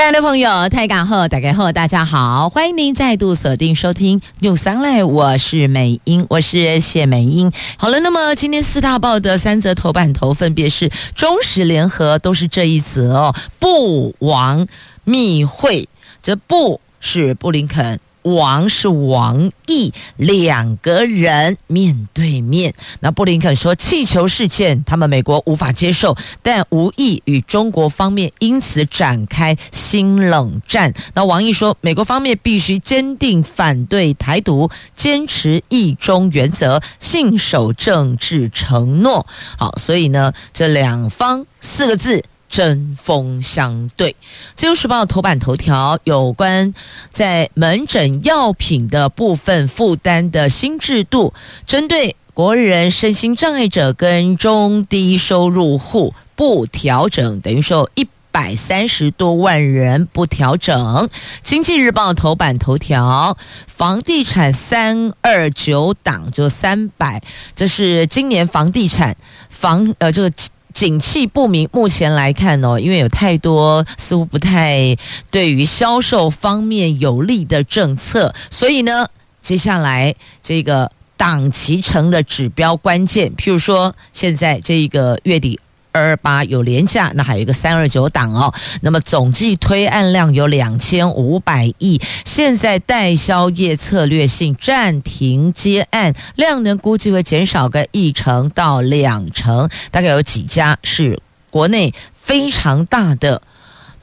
亲爱的朋友，泰港后打开后，大家好，欢迎您再度锁定收听 News Online，我是美英，我是谢美英。好了，那么今天四大报的三则头版头分别是中时联合，都是这一则哦，布王密会。这布是布林肯，王是王毅，两个人面对面。那布林肯说，气球事件他们美国无法接受，但无意与中国方面因此展开新冷战。那王毅说，美国方面必须坚定反对台独，坚持一中原则，信守政治承诺。好，所以呢，这两方四个字。针锋相对。自由时报头版头条有关在门诊药品的部分负担的新制度，针对国人身心障碍者跟中低收入户不调整，等于说一百三十多万人不调整。经济日报头版头条，房地产三二九档就三百，这是今年房地产房呃这个。景气不明，目前来看哦，因为有太多似乎不太对于销售方面有利的政策，所以呢，接下来这个档期成的指标关键。譬如说，现在这个月底。二八有连价，那还有一个三二九档哦。那么总计推案量有两千五百亿。现在代销业策略性暂停接案，量能估计会减少个一成到两成。大概有几家是国内非常大的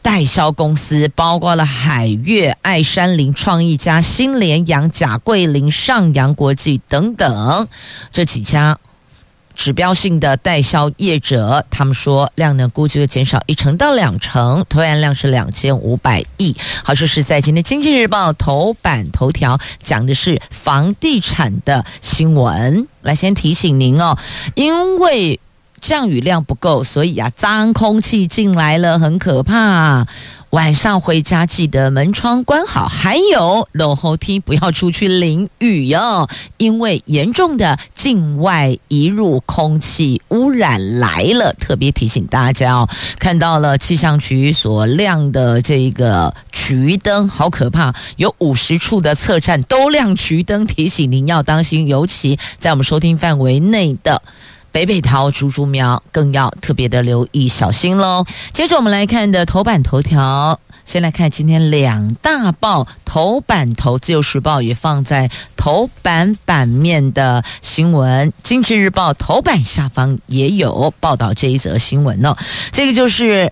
代销公司，包括了海悦、爱山林、创意家、新联阳、甲桂林、上扬国际等等这几家。指标性的代销业者，他们说量呢估计会减少一成到两成，推案量是两千五百亿。好，说是在今天《经济日报》头版头条讲的是房地产的新闻。来，先提醒您哦，因为降雨量不够，所以啊，脏空气进来了，很可怕。晚上回家记得门窗关好，还有楼后梯不要出去淋雨哟，因为严重的境外移入空气污染来了。特别提醒大家哦，看到了气象局所亮的这个橘灯，好可怕，有五十处的测站都亮橘灯，提醒您要当心，尤其在我们收听范围内的。北北桃、竹竹苗更要特别的留意小心喽。接着我们来看的头版头条，先来看今天两大报头版头，《自由时报》也放在头版版面的新闻，《经济日报》头版下方也有报道这一则新闻哦。这个就是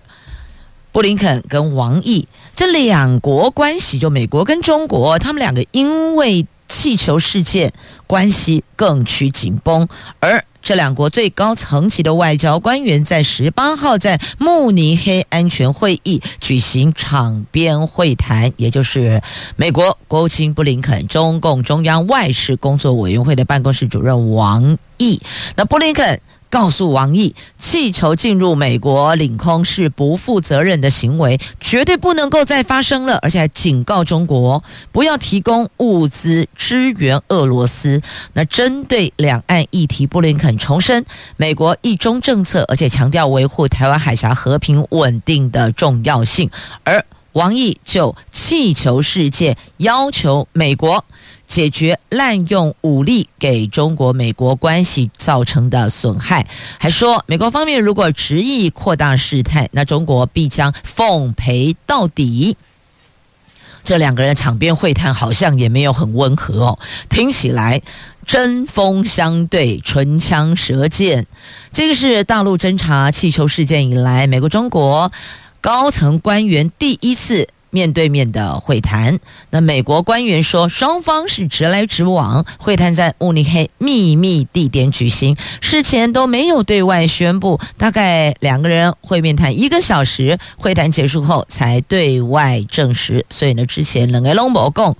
布林肯跟王毅这两国关系，就美国跟中国，他们两个因为气球事件关系更趋紧绷，而。这两国最高层级的外交官员在十八号在慕尼黑安全会议举行场边会谈，也就是美国国务卿布林肯、中共中央外事工作委员会的办公室主任王毅。那布林肯。告诉王毅，气球进入美国领空是不负责任的行为，绝对不能够再发生了。而且还警告中国不要提供物资支援俄罗斯。那针对两岸议题，布林肯重申美国一中政策，而且强调维护台湾海峡和平稳定的重要性。而王毅就气球事件要求美国。解决滥用武力给中国美国关系造成的损害，还说美国方面如果执意扩大事态，那中国必将奉陪到底。这两个人场边会谈好像也没有很温和哦，听起来针锋相对、唇枪舌剑。这个是大陆侦查气球事件以来，美国中国高层官员第一次。面对面的会谈，那美国官员说，双方是直来直往，会谈在慕尼黑秘密地点举行，事前都没有对外宣布。大概两个人会面谈一个小时，会谈结束后才对外证实。所以呢，之前两个拢无讲，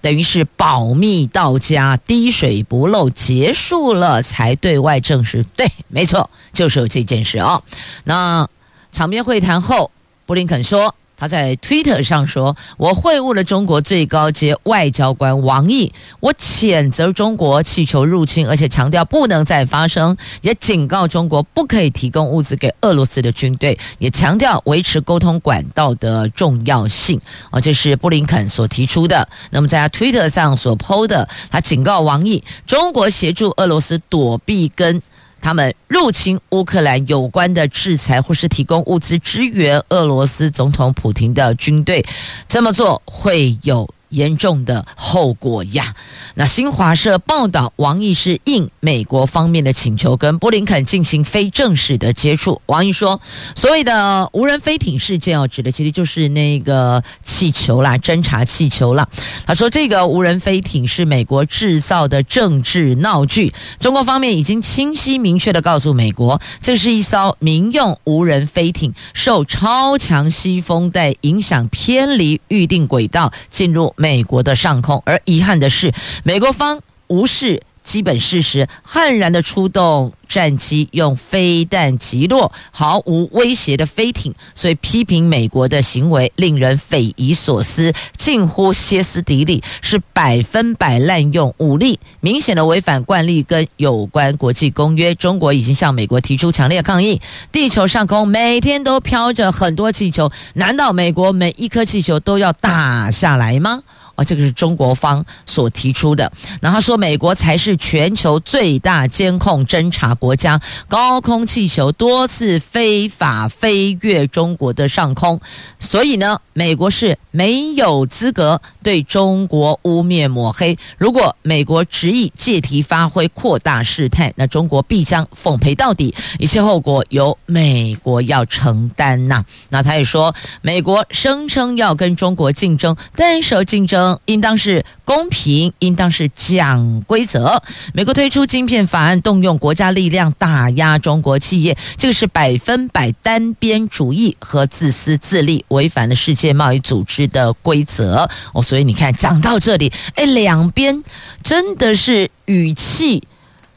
等于是保密到家，滴水不漏，结束了才对外证实。对，没错，就是有这件事哦。那场边会谈后，布林肯说。他在 Twitter 上说：“我会晤了中国最高阶外交官王毅，我谴责中国气球入侵，而且强调不能再发生，也警告中国不可以提供物资给俄罗斯的军队，也强调维持沟通管道的重要性。”啊，这是布林肯所提出的。那么在他 Twitter 上所 PO 的，他警告王毅，中国协助俄罗斯躲避跟。他们入侵乌克兰有关的制裁，或是提供物资支援俄罗斯总统普京的军队，这么做会有。严重的后果呀！那新华社报道，王毅是应美国方面的请求，跟布林肯进行非正式的接触。王毅说，所谓的无人飞艇事件哦，指的其实就是那个气球啦，侦察气球啦。他说，这个无人飞艇是美国制造的政治闹剧。中国方面已经清晰明确地告诉美国，这是一艘民用无人飞艇，受超强西风带影响，偏离预定轨道，进入。美国的上空，而遗憾的是，美国方无视基本事实，悍然的出动战机，用飞弹击落毫无威胁的飞艇，所以批评美国的行为令人匪夷所思，近乎歇斯底里，是百分百滥用武力，明显的违反惯例跟有关国际公约。中国已经向美国提出强烈抗议。地球上空每天都飘着很多气球，难道美国每一颗气球都要打下来吗？啊，这个是中国方所提出的。然后说，美国才是全球最大监控侦察国家，高空气球多次非法飞越中国的上空，所以呢，美国是没有资格对中国污蔑抹黑。如果美国执意借题发挥，扩大事态，那中国必将奉陪到底，一切后果由美国要承担呐。那他也说，美国声称要跟中国竞争，但是竞争。应当是公平，应当是讲规则。美国推出晶片法案，动用国家力量打压中国企业，这个是百分百单边主义和自私自利，违反了世界贸易组织的规则。哦，所以你看，讲到这里，哎，两边真的是语气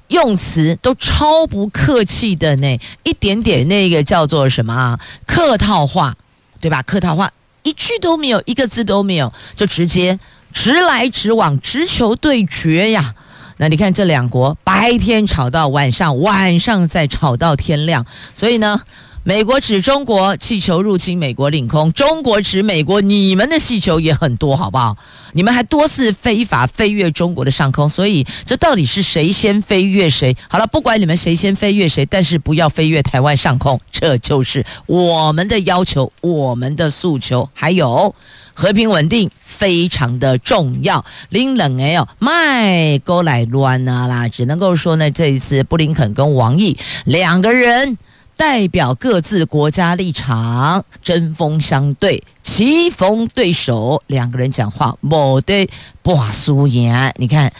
用词都超不客气的呢，一点点那个叫做什么啊？客套话，对吧？客套话。一句都没有，一个字都没有，就直接直来直往，直球对决呀！那你看这两国白天吵到晚上，晚上再吵到天亮，所以呢，美国指中国气球入侵美国领空，中国指美国你们的气球也很多，好不好？你们还多次非法飞越中国的上空，所以这到底是谁先飞越谁？好了，不管你们谁先飞越谁，但是不要飞越台湾上空，这就是我们的要求，我们的诉求。还有和平稳定非常的重要。林冷哎呦，麦勾来乱啊啦，只能够说呢，这一次布林肯跟王毅两个人。代表各自国家立场，针锋相对，棋逢对手，两个人讲话没得不输赢。你看，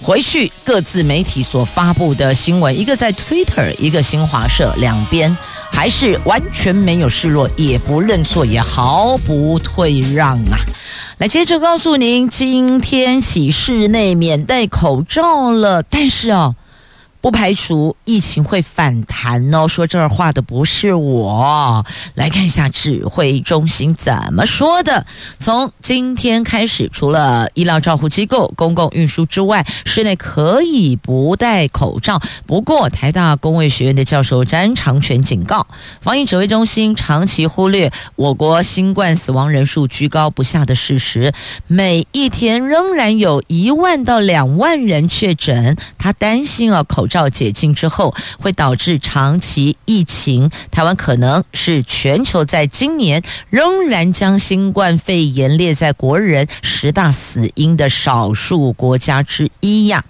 回去各自媒体所发布的新闻，一个在 Twitter，一个新华社，两边还是完全没有示弱，也不认错，也毫不退让啊！来，接着告诉您，今天起室内免戴口罩了，但是哦。不排除疫情会反弹哦。说这话的不是我，来看一下指挥中心怎么说的。从今天开始，除了医疗照护机构、公共运输之外，室内可以不戴口罩。不过，台大公卫学院的教授詹长全警告，防疫指挥中心长期忽略我国新冠死亡人数居高不下的事实，每一天仍然有一万到两万人确诊。他担心啊，口罩罩。照解禁之后，会导致长期疫情。台湾可能是全球在今年仍然将新冠肺炎列在国人十大死因的少数国家之一呀。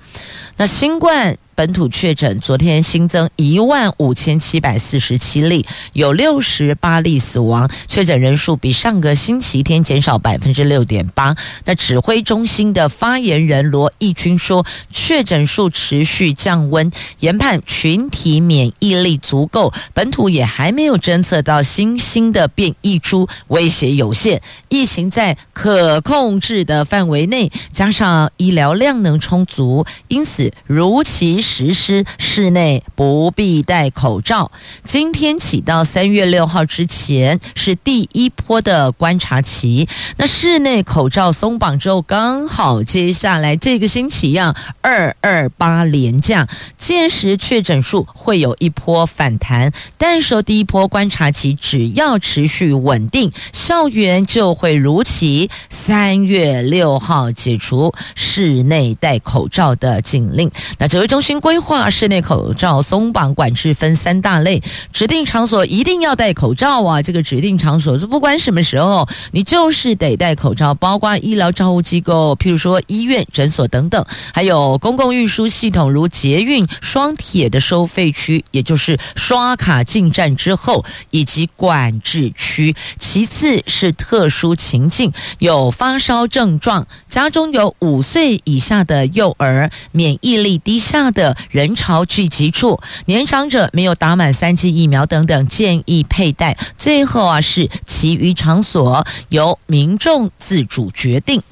那新冠本土确诊，昨天新增一万五千七百四十七例，有六十八例死亡，确诊人数比上个星期天减少百分之六点八。那指挥中心的发言人罗义军说，确诊数持续降温，研判群体免疫力足够，本土也还没有侦测到新兴的变异株，威胁有限，疫情在可控制的范围内，加上医疗量能充足，因此如期。实施室内不必戴口罩。今天起到三月六号之前是第一波的观察期。那室内口罩松绑之后，刚好接下来这个星期呀，二二八连假，届时确诊数会有一波反弹。但是第一波观察期只要持续稳定，校园就会如期三月六号解除室内戴口罩的禁令。那指挥中心。规划室内口罩松绑管制分三大类，指定场所一定要戴口罩啊！这个指定场所就不管什么时候，你就是得戴口罩，包括医疗照护机构，譬如说医院、诊所等等，还有公共运输系统，如捷运、双铁的收费区，也就是刷卡进站之后，以及管制区。其次是特殊情境，有发烧症状，家中有五岁以下的幼儿，免疫力低下的。的人潮聚集处，年长者没有打满三剂疫苗等等，建议佩戴。最后啊，是其余场所由民众自主决定。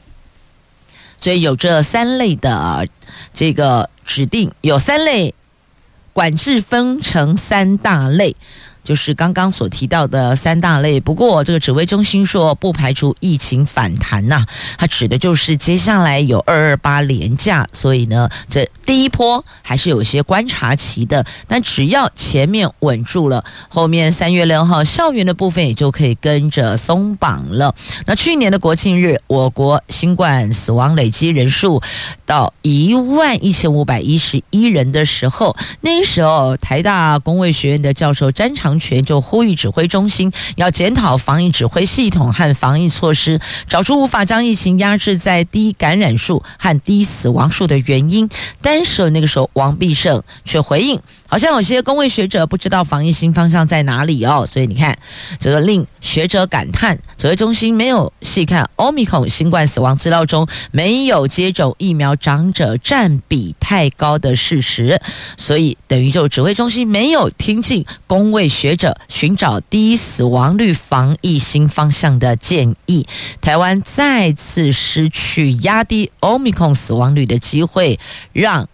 所以有这三类的这个指定，有三类管制，分成三大类。就是刚刚所提到的三大类，不过这个指挥中心说不排除疫情反弹呐，它指的就是接下来有二二八连假，所以呢，这第一波还是有些观察期的，但只要前面稳住了，后面三月六号校园的部分也就可以跟着松绑了。那去年的国庆日，我国新冠死亡累积人数到一万一千五百一十一人的时候，那时候台大工卫学院的教授詹长全就呼吁指挥中心要检讨防疫指挥系统和防疫措施，找出无法将疫情压制在低感染数和低死亡数的原因。但是那个时候，王必胜却回应。好像有些公卫学者不知道防疫新方向在哪里哦，所以你看，这个令学者感叹，指挥中心没有细看欧米孔新冠死亡资料中没有接种疫苗长者占比太高的事实，所以等于就指挥中心没有听进公卫学学者寻找低死亡率防疫新方向的建议，台湾再次失去压低欧米孔死亡率的机会，让。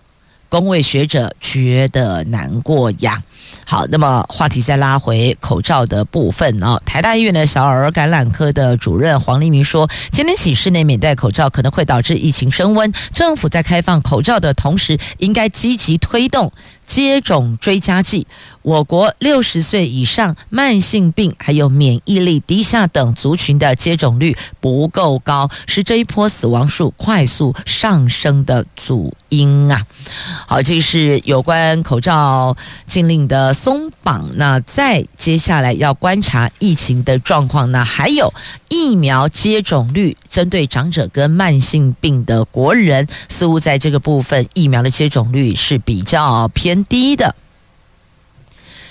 公位学者觉得难过呀。好，那么话题再拉回口罩的部分啊。台大医院的小儿感染科的主任黄立明说，今天起室内免戴口罩可能会导致疫情升温。政府在开放口罩的同时，应该积极推动。接种追加剂，我国六十岁以上、慢性病还有免疫力低下等族群的接种率不够高，是这一波死亡数快速上升的主因啊。好，这是有关口罩禁令的松绑。那再接下来要观察疫情的状况那，还有疫苗接种率，针对长者跟慢性病的国人，似乎在这个部分疫苗的接种率是比较偏低的。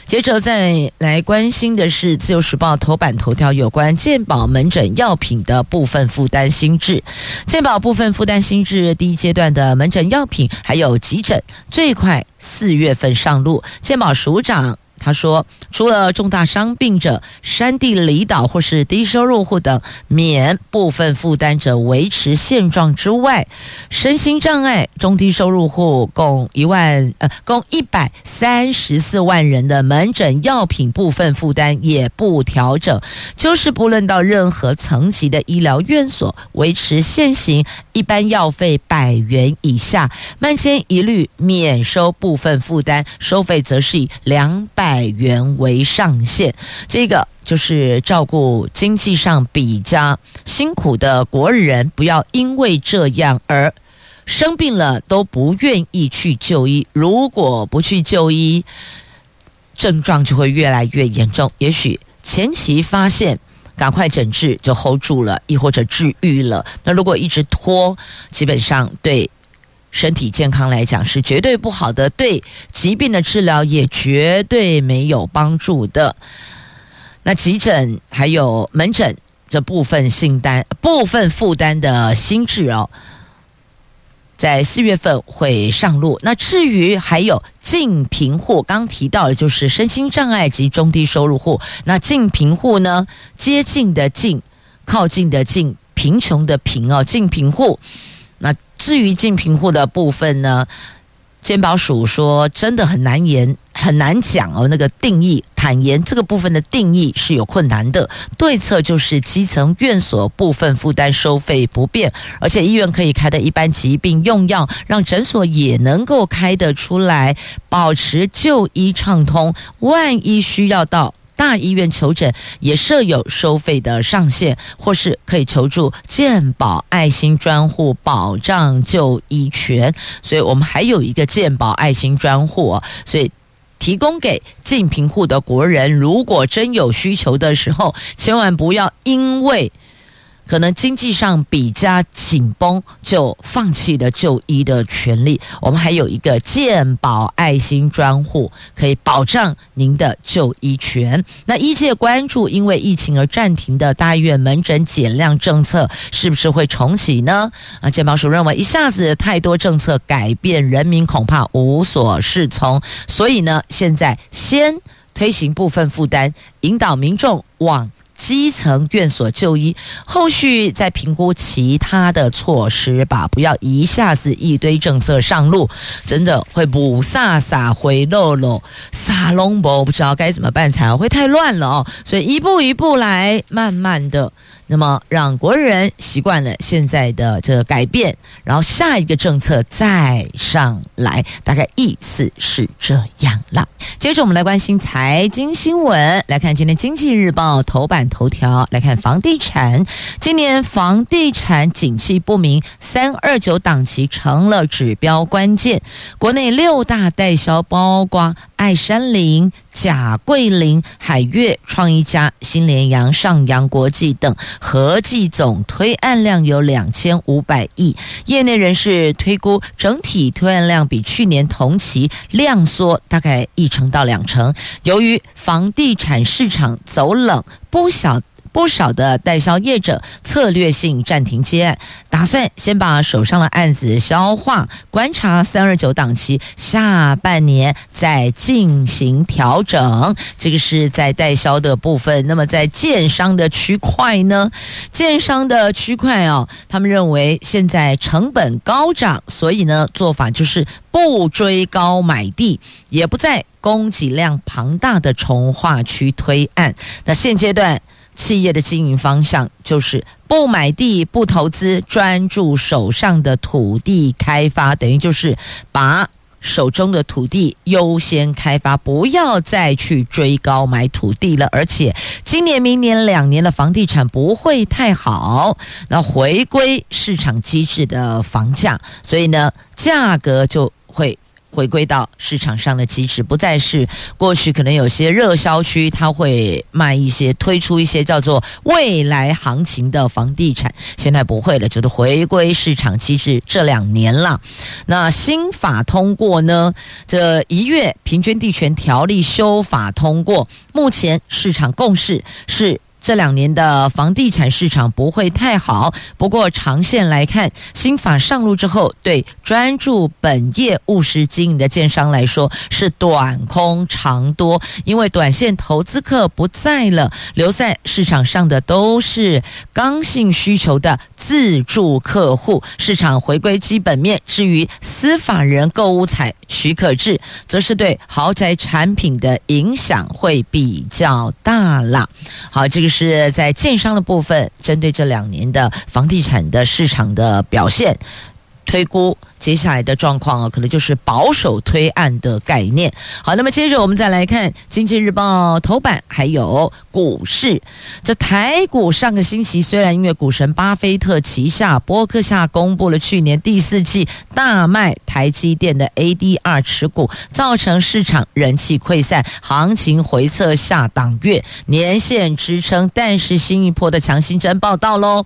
接着再来关心的是《自由时报》头版头条有关健保门诊药品的部分负担新制。健保部分负担新制第一阶段的门诊药品还有急诊，最快四月份上路。健保署长。他说，除了重大伤病者、山地离岛或是低收入户等免部分负担者维持现状之外，身心障碍中低收入户共一万呃共一百三十四万人的门诊药品部分负担也不调整，就是不论到任何层级的医疗院所维持现行一般药费百元以下，慢签一律免收部分负担，收费则是以两百。百元为上限，这个就是照顾经济上比较辛苦的国人，不要因为这样而生病了都不愿意去就医。如果不去就医，症状就会越来越严重。也许前期发现，赶快诊治就 hold 住了，亦或者治愈了。那如果一直拖，基本上对身体健康来讲是绝对不好的，对疾病的治疗也绝对没有帮助的。那急诊还有门诊这部分信单、部分负担的新制哦，在四月份会上路。那至于还有近贫户，刚提到的就是身心障碍及中低收入户。那近贫户呢，接近的近，靠近的近，贫穷的贫哦，近贫户。那至于近贫户的部分呢，健保署说真的很难言，很难讲哦。那个定义，坦言这个部分的定义是有困难的。对策就是基层院所部分负担收费不变，而且医院可以开的一般疾病用药，让诊所也能够开得出来，保持就医畅通。万一需要到大医院求诊也设有收费的上限，或是可以求助健保爱心专户保障就医权。所以我们还有一个健保爱心专户，所以提供给近贫户的国人，如果真有需求的时候，千万不要因为。可能经济上比较紧绷，就放弃了就医的权利。我们还有一个健保爱心专户，可以保障您的就医权。那医界关注，因为疫情而暂停的大医院门诊减量政策，是不是会重启呢？啊，健保署认为，一下子太多政策改变，人民恐怕无所适从。所以呢，现在先推行部分负担，引导民众往。基层院所就医，后续再评估其他的措施吧，不要一下子一堆政策上路，真的会不撒撒回漏漏，撒龙博不知道该怎么办才，会太乱了哦。所以一步一步来，慢慢的。那么让国人习惯了现在的这个改变，然后下一个政策再上来，大概意思是这样了。接着我们来关心财经新闻，来看今天《经济日报》头版头条，来看房地产。今年房地产景气不明，三二九档期成了指标关键。国内六大代销包括爱山林、甲桂林、海悦、创意家、新联洋、上洋国际等，合计总推案量有两千五百亿。业内人士推估，整体推案量比去年同期量缩大概一成到两成。由于房地产市场走冷，不小。不少的代销业者策略性暂停接案，打算先把手上的案子消化，观察三二九档期，下半年再进行调整。这个是在代销的部分。那么在建商的区块呢？建商的区块哦，他们认为现在成本高涨，所以呢做法就是不追高买地，也不在供给量庞大的重化区推案。那现阶段。企业的经营方向就是不买地、不投资，专注手上的土地开发，等于就是把手中的土地优先开发，不要再去追高买土地了。而且今年、明年两年的房地产不会太好，那回归市场机制的房价，所以呢，价格就会。回归到市场上的机制，不再是过去可能有些热销区，它会卖一些、推出一些叫做未来行情的房地产，现在不会了，就是回归市场机制。这两年了，那新法通过呢？这一月平均地权条例修法通过，目前市场共识是。这两年的房地产市场不会太好，不过长线来看，新法上路之后，对专注本业务实经营的建商来说是短空长多，因为短线投资客不在了，留在市场上的都是刚性需求的自住客户，市场回归基本面。至于私法人购物采许可制，则是对豪宅产品的影响会比较大了。好，这个是。是在建商的部分，针对这两年的房地产的市场的表现。推估，接下来的状况啊，可能就是保守推案的概念。好，那么接着我们再来看《经济日报》头版，还有股市。这台股上个星期虽然因为股神巴菲特旗下波克夏公布了去年第四季大卖台积电的 ADR 持股，造成市场人气溃散，行情回测下档月年线支撑，但是新一波的强心针报道喽。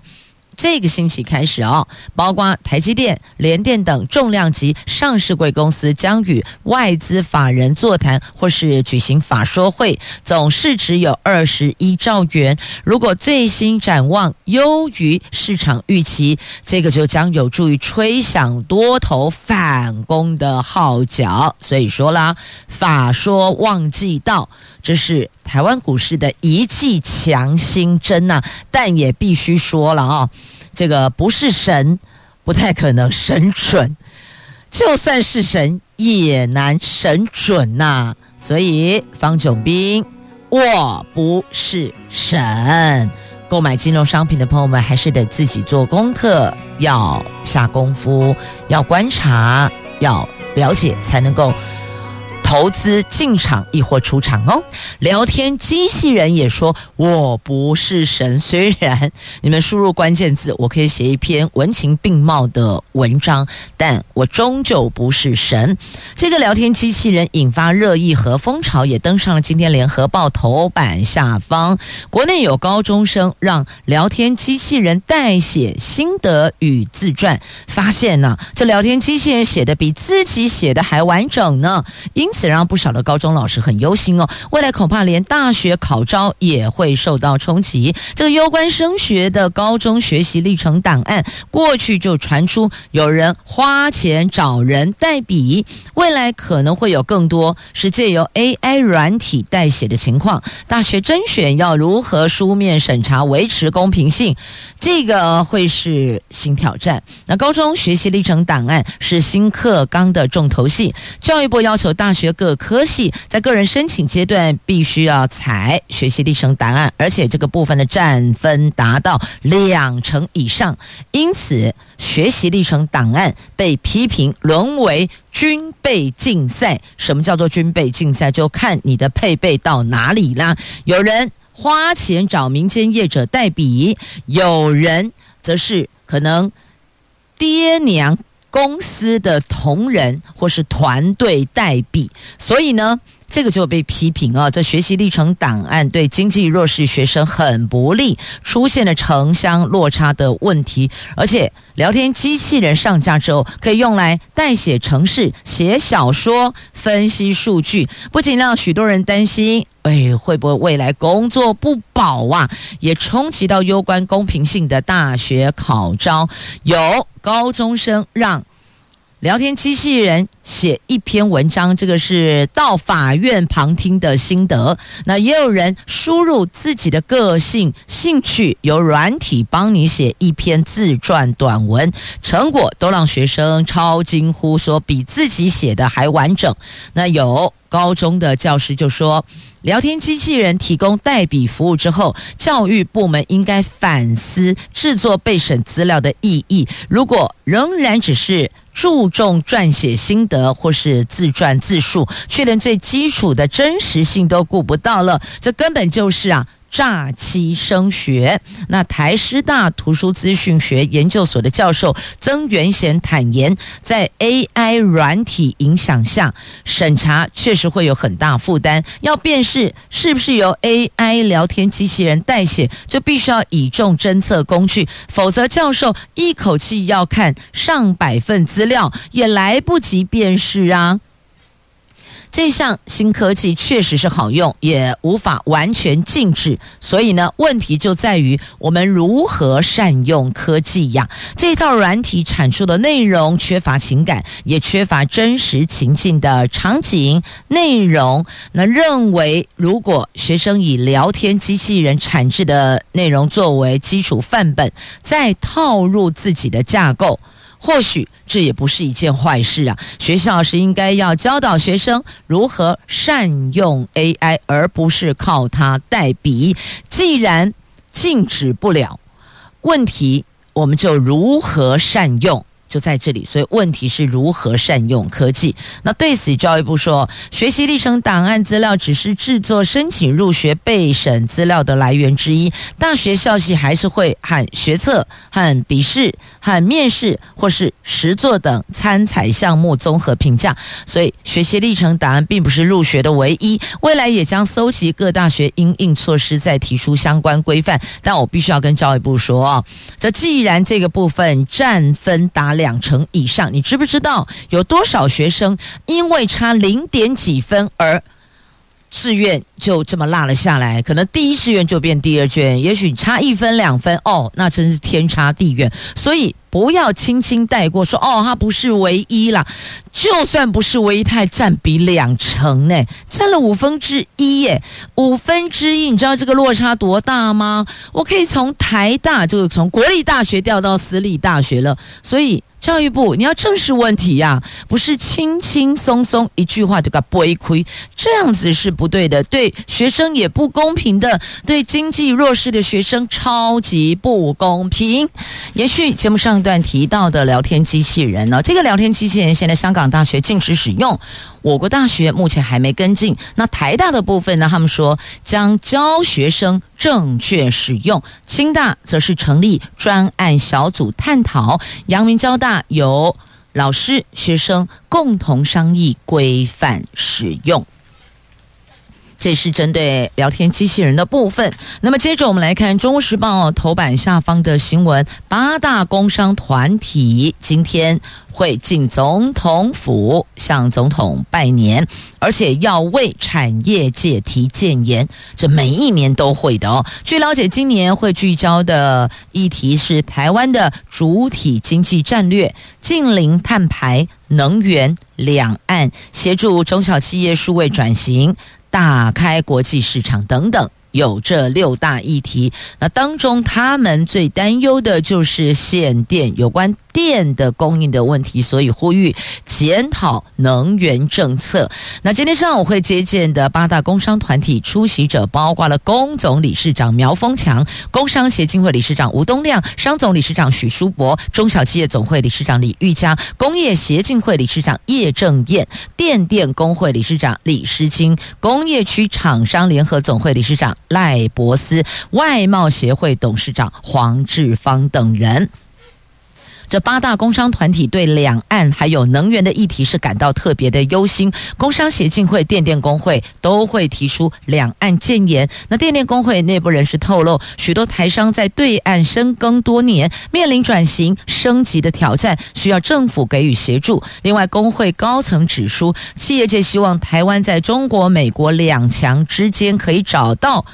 这个星期开始哦，包括台积电、联电等重量级上市贵公司将与外资法人座谈或是举行法说会，总市值有二十一兆元。如果最新展望优于市场预期，这个就将有助于吹响多头反攻的号角。所以说啦，法说旺季到，这是台湾股市的一剂强心针呐、但也必须说了啊、这个不是神，不太可能神准；就算是神，也难神准呐、所以方炯斌，我不是神。购买金融商品的朋友们，还是得自己做功课，要下功夫，要观察，要了解，才能够。投资进场亦或出场哦。聊天机器人也说我不是神，虽然你们输入关键字，我可以写一篇文情并茂的文章，但我终究不是神。这个聊天机器人引发热议和风潮，也登上了今天联合报头版下方。国内有高中生让聊天机器人代写心得与自传，发现呢、这聊天机器人写的比自己写的还完整呢，因此。这让不少的高中老师很忧心哦，未来恐怕连大学考招也会受到冲击。这个攸关升学的高中学习历程档案，过去就传出有人花钱找人代笔，未来可能会有更多是借由 AI 软体代写的情况。大学甄选要如何书面审查维持公平性？这个会是新挑战。那高中学习历程档案是新课纲的重头戏，教育部要求大学。各科系在个人申请阶段必须要采学习历程档案，而且这个部分的占分达到两成以上，因此学习历程档案被批评沦为军备竞赛。什么叫做军备竞赛？就看你的配备到哪里啦。有人花钱找民间业者代笔，有人则是可能爹娘。公司的同仁或是团队代笔，所以呢，这个就被批评啊，这学习历程档案对经济弱势学生很不利，出现了城乡落差的问题。而且，聊天机器人上架之后，可以用来代写程式、写小说、分析数据，不仅让许多人担心，哎，会不会未来工作不保啊？也冲击到攸关公平性的大学考招，有高中生让。聊天机器人写一篇文章，这个是到法院旁听的心得。那也有人输入自己的个性、兴趣，由软体帮你写一篇自传短文，成果都让学生超惊呼，说比自己写的还完整。那有高中的教师就说，聊天机器人提供代笔服务之后，教育部门应该反思制作备审资料的意义。如果仍然只是注重撰写心得或是自传自述，却连最基础的真实性都顾不到了，这根本就是啊诈欺升学。那台师大图书资讯学研究所的教授曾元贤坦言，在 AI 软体影响下，审查确实会有很大负担。要辨识是不是由 AI 聊天机器人代写，就必须要倚重侦测工具，否则教授一口气要看上百份资料，也来不及辨识啊。这项新科技确实是好用，也无法完全禁止。所以呢，问题就在于我们如何善用科技呀？这套软体阐述的内容缺乏情感，也缺乏真实情境的场景内容。那认为，如果学生以聊天机器人产制的内容作为基础范本，再套入自己的架构。或许这也不是一件坏事啊！学校是应该要教导学生如何善用 AI，而不是靠它代笔。既然禁止不了，问题我们就如何善用？就在这里，所以问题是如何善用科技。那对此，教育部说，学习历程档案资料只是制作申请入学备审资料的来源之一，大学校系还是会和学测、和笔试、和面试或是实作等参采项目综合评价。所以，学习历程档案并不是入学的唯一，未来也将搜集各大学因应措施，再提出相关规范。但我必须要跟教育部说啊，这既然这个部分占分达两成以上，你知不知道有多少学生因为差零点几分而志愿就这么落了下来？可能第一志愿就变第二志愿，也许差一分两分哦，那真是天差地远。所以。不要轻轻带过，说哦，他不是唯一啦。就算不是唯一，它还占比两成呢，占了五分之一耶，五分之一，你知道这个落差多大吗？我可以从台大，就是从国立大学调到私立大学了，所以。教育部，你要正视问题呀、不是轻轻松松一句话就给拨一亏，这样子是不对的，对学生也不公平的，对经济弱势的学生超级不公平。延续节目上一段提到的聊天机器人呢，这个聊天机器人现在香港大学禁止使用。我国大学目前还没跟进，那台大的部分呢？他们说将教学生正确使用，清大则是成立专案小组探讨，阳明交大由老师、学生共同商议规范使用。这是针对聊天机器人的部分。那么接着我们来看《中国时报》头版下方的新闻：八大工商团体今天会进总统府向总统拜年，而且要为产业界提建言。这每一年都会的哦。据了解，今年会聚焦的议题是台湾的主体经济战略、近零碳排、能源、两岸协助中小企业数位转型。打开国际市场等等，有这六大议题。那当中，他们最担忧的就是限电有关。电的供应的问题，所以呼吁检讨能源政策。那今天上午会接见的八大工商团体出席者，包括了工总理事长苗丰强、工商协进会理事长吴东亮、商总理事长许书博、中小企业总会理事长李玉佳、工业协进会理事长叶正彦、电电工会理事长李诗金、工业区厂商联合总会理事长赖博斯、外贸协会董事长黄志芳等人。这八大工商团体对两岸还有能源的议题是感到特别的忧心。工商协进会、电电工会都会提出两岸建言。那电电工会内部人士透露，许多台商在对岸深耕多年，面临转型升级的挑战，需要政府给予协助。另外，工会高层指出，企业界希望台湾在中国、美国两强之间可以找到。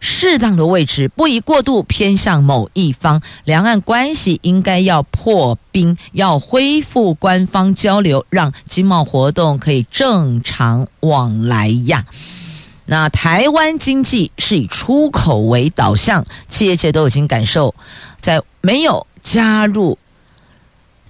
适当的位置，不宜过度偏向某一方。两岸关系应该要破冰，要恢复官方交流，让经贸活动可以正常往来呀。那台湾经济是以出口为导向，企业界都已经感受，在没有加入。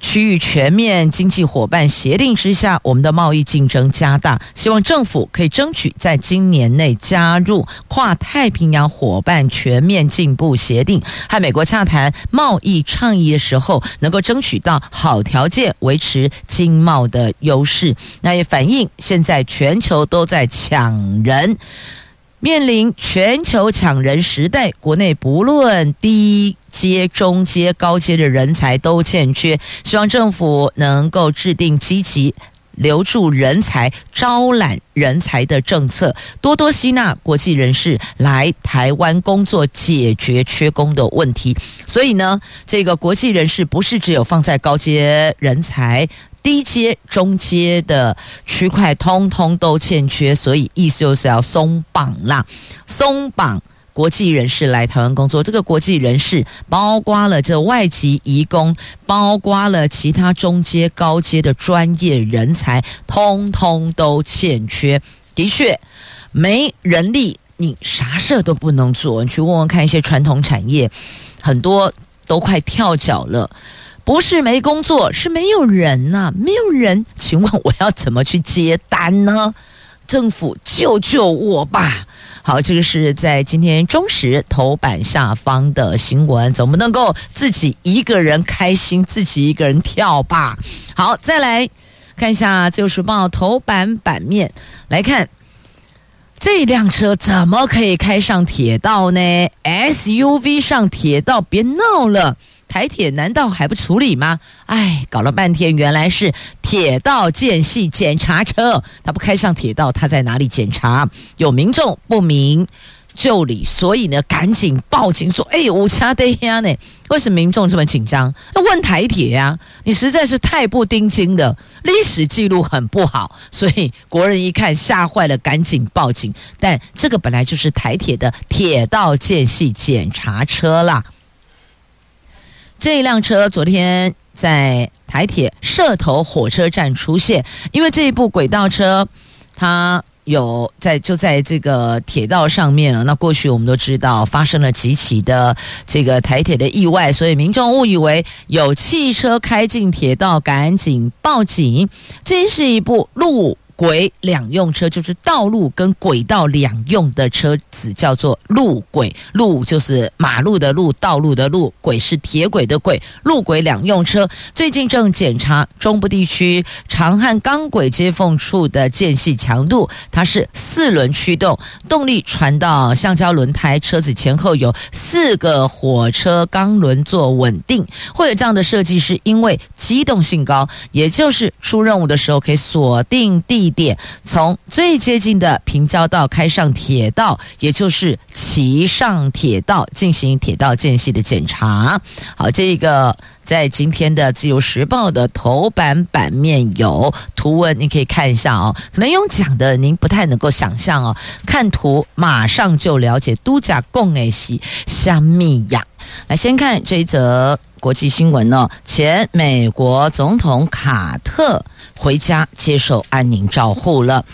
区域全面经济伙伴协定之下，我们的贸易竞争加大，希望政府可以争取在今年内加入跨太平洋伙伴全面进步协定，和美国洽谈贸易倡议的时候，能够争取到好条件，维持经贸的优势。那也反映现在全球都在抢人。面临全球抢人时代，国内不论低阶、中阶、高阶的人才都欠缺，希望政府能够制定积极留住人才、招揽人才的政策，多多吸纳国际人士来台湾工作，解决缺工的问题。所以呢，这个国际人士不是只有放在高阶人才。低阶、中阶的区块通通都欠缺，所以意思就是要松绑啦，松绑国际人士来台湾工作。这个国际人士包括了这外籍移工，包括了其他中阶、高阶的专业人才，通通都欠缺。的确，没人力，你啥事都不能做。你去问问看，一些传统产业，很多都快跳脚了。不是没工作，是没有人呐、没有人。请问我要怎么去接单呢？政府救救我吧！好，这个是在今天中时头版下方的新闻，总不能够自己一个人开心，自己一个人跳吧？好，再来看一下《自由时报》头版版面，来看这辆车怎么可以开上铁道呢？SUV 上铁道，别闹了！台铁难道还不处理吗？哎，搞了半天，原来是铁道间隙检查车，他不开上铁道，他在哪里检查？有民众不明就里，所以呢，赶紧报警说：“哎，我掐的呀呢！为什么民众这么紧张？那问台铁呀？你实在是太不盯紧了，历史记录很不好，所以国人一看吓坏了，赶紧报警。但这个本来就是台铁的铁道间隙检查车啦。”这一辆车昨天在台铁社头火车站出现，因为这一部轨道车，它有在就在这个铁道上面了。那过去我们都知道发生了几起的这个台铁的意外，所以民众误以为有汽车开进铁道，赶紧报警。这是一部路轨两用车，就是道路跟轨道两用的车子，叫做路轨。路就是马路的路，道路的路；轨是铁轨的轨。路轨两用车最近正检查中部地区长汉钢轨接缝处的间隙强度，它是四轮驱动，动力传到橡胶轮胎，车子前后有四个火车钢轮做稳定。会有这样的设计，是因为机动性高，也就是出任务的时候可以锁定地。点从最接近的平交道开上铁道，也就是骑上铁道进行铁道间隙的检查。好，这个在今天的《自由时报》的头版版面有图文，你可以看一下哦。可能用讲的您不太能够想象哦，看图马上就了解。都假共诶西香蜜呀，来先看这一则。国际新闻呢？前美国总统卡特回家接受安宁照护了。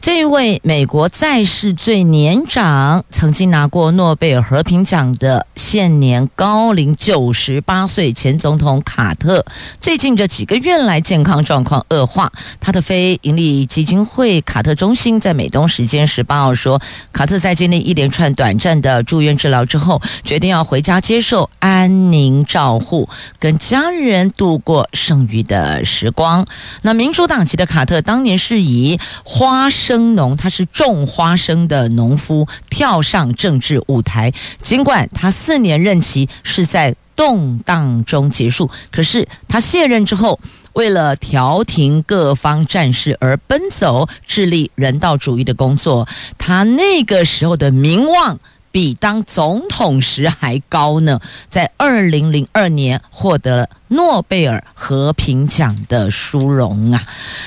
这位美国在世最年长、曾经拿过诺贝尔和平奖的现年高龄九十八岁前总统卡特，最近这几个月来健康状况恶化。他的非营利基金会卡特中心在美东时间十八号说，卡特在经历一连串短暂的住院治疗之后，决定要回家接受安宁照护，跟家人度过剩余的时光。那民主党籍的卡特当年是以花式。生农，他是种花生的农夫，跳上政治舞台。尽管他四年任期是在动荡中结束，可是他卸任之后，为了调停各方战事而奔走，致力人道主义的工作。他那个时候的名望，比当总统时还高呢，在二零零二年获得了诺贝尔和平奖的殊荣啊！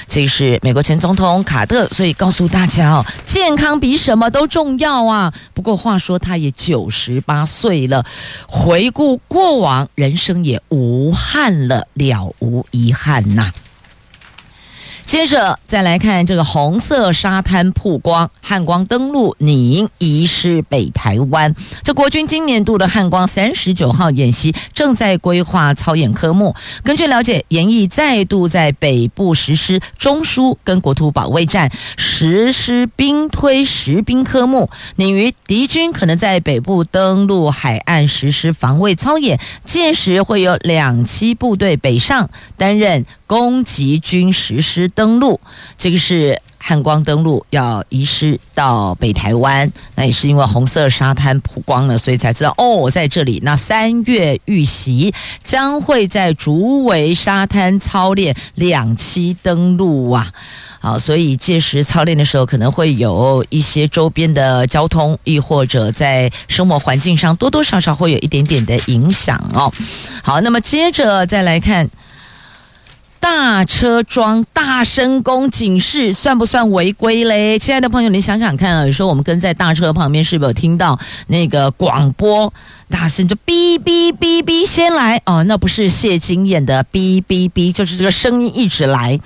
这是美国前总统卡特，所以告诉大家哦，健康比什么都重要啊！不过话说他也九十八岁了，回顾过往，人生也无憾了，了无遗憾呐、接着再来看这个红色沙滩曝光，汉光登陆拟移师北台湾。这国军今年度的汉光三十九号演习正在规划操演科目。根据了解，研议再度在北部实施中枢跟国土保卫战，实施兵推实兵科目，拟于敌军可能在北部登陆海岸实施防卫操演，届时会有两栖部队北上担任。攻击军实施登陆，这个是汉光登陆要移师到北台湾，那也是因为红色沙滩曝光了，所以才知道哦，我在这里。那三月预习将会在竹围沙滩操练两栖登陆啊，好，所以届时操练的时候，可能会有一些周边的交通，亦或者在生活环境上多多少少会有一点点的影响哦。好，那么接着再来看。大车桩大声公警示，算不算违规嘞？亲爱的朋友，你想想看啊，有时候我们跟在大车旁边，是不是有听到那个广播？大声就哔哔哔哔先来哦，那不是谢金燕的哔哔哔，就是这个声音一直来，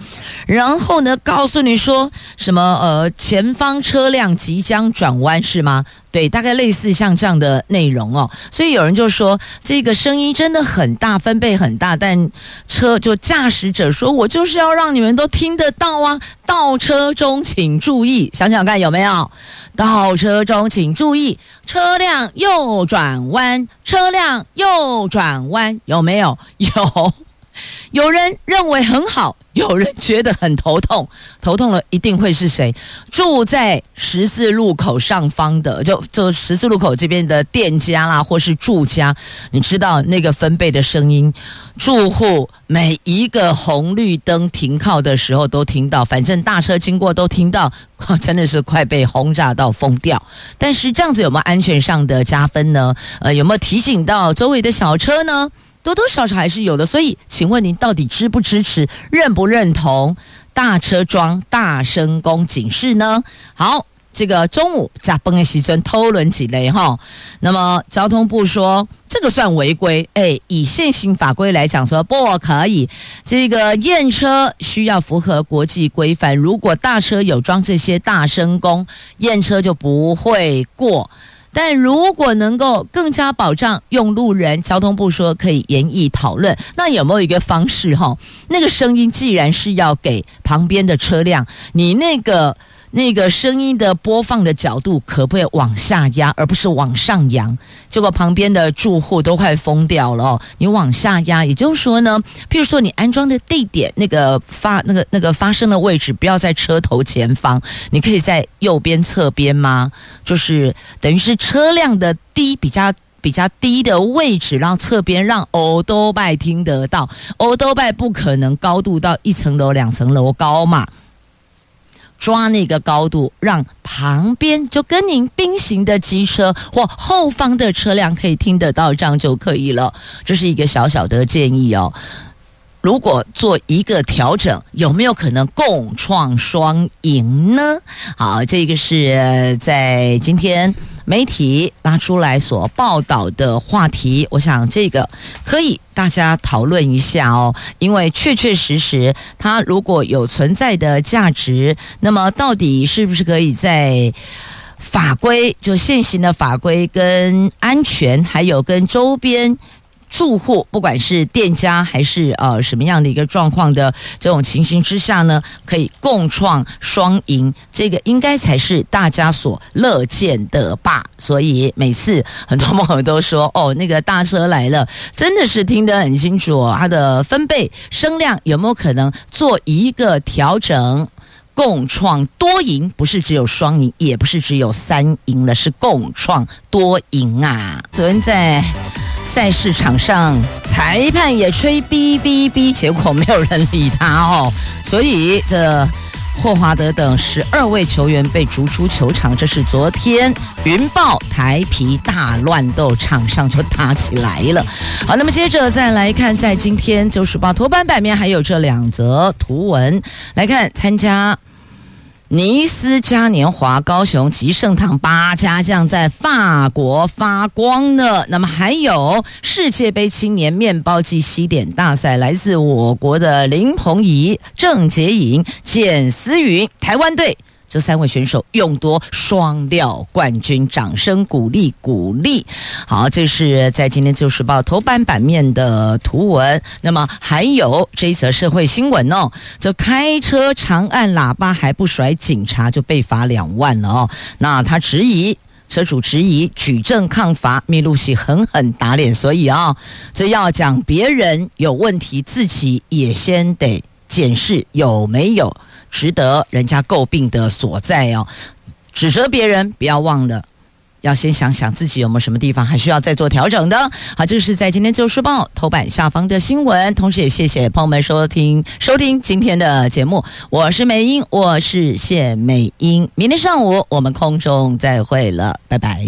然后呢，告诉你说什么呃，前方车辆即将转弯是吗？对，大概类似像这样的内容哦。所以有人就说这个声音真的很大，分贝很大，但车就驾驶者。说：“我就是要让你们都听得到啊！倒车中请注意，想想看有没有？倒车中请注意，车辆右转弯，车辆右转弯，有没有？有。有人认为很好。”有人觉得很头痛，头痛了一定会是谁？住在十字路口上方的，就就十字路口这边的店家啦，或是住家，你知道那个分贝的声音，住户每一个红绿灯停靠的时候都听到，反正大车经过都听到，真的是快被轰炸到疯掉。但是这样子有没有安全上的加分呢？呃，有没有提醒到周围的小车呢？多多少少还是有的，所以请问您到底支不支持、认不认同大车装大声公警示呢？好，这个中午加崩的时阵偷轮几雷哈。那么交通部说这个算违规，哎，以现行法规来讲说不可以。这个验车需要符合国际规范，如果大车有装这些大声公，验车就不会过。但如果能够更加保障用路人，交通部说可以研议讨论。那有没有一个方式哈？那个声音既然是要给旁边的车辆，你那个。那个声音的播放的角度可不可以往下压，而不是往上扬？结果旁边的住户都快疯掉了。你往下压，也就是说呢，譬如说你安装的地点，那个发那个那个发声的位置不要在车头前方，你可以在右边侧边吗？就是等于是车辆的低比较比较低的位置，让侧边让欧多拜听得到。欧多拜不可能高度到一层楼两层楼高嘛。抓那个高度，让旁边就跟您并行的机车或后方的车辆可以听得到，这样就可以了。这是一个小小的建议哦。如果做一个调整，有没有可能共创双赢呢？好，这个是在今天。媒体拉出来所报道的话题，我想这个可以大家讨论一下哦，因为确确实实它如果有存在的价值，那么到底是不是可以在法规就现行的法规跟安全，还有跟周边。住户不管是店家还是呃什么样的一个状况的这种情形之下呢，可以共创双赢，这个应该才是大家所乐见的吧。所以每次很多朋友都说，哦，那个大车来了，真的是听得很清楚，它的分贝声量有没有可能做一个调整，共创多赢？不是只有双赢，也不是只有三赢了，是共创多赢啊！昨天在。赛事场上，裁判也吹哔哔哔，结果没有人理他哦。所以这霍华德等十二位球员被逐出球场。这是昨天云豹台啤大乱斗，场上就打起来了。好，那么接着再来看，在今天《就是报》头版版面还有这两则图文，来看参加。尼斯嘉年华，高雄及盛堂八家将在法国发光呢。那么还有世界杯青年面包机西点大赛，来自我国的林鹏仪、郑洁颖、简思云，台湾队。这三位选手勇夺双料冠军，掌声鼓励鼓励。好，这是在今天《旧时报》头版版面的图文。那么还有这一则社会新闻哦，这开车长按喇叭还不甩警察就被罚两万了哦。那他质疑车主质疑举证抗罚，密录器狠狠打脸。所以啊、哦，这要讲别人有问题，自己也先得检视有没有。值得人家诟病的所在哦，指责别人，不要忘了要先想想自己有没有什么地方还需要再做调整的。好，这是在今天《旧时报》头版下方的新闻，同时也谢谢朋友们收听收听今天的节目。我是美英，我是谢美英，明天上午我们空中再会了，拜拜。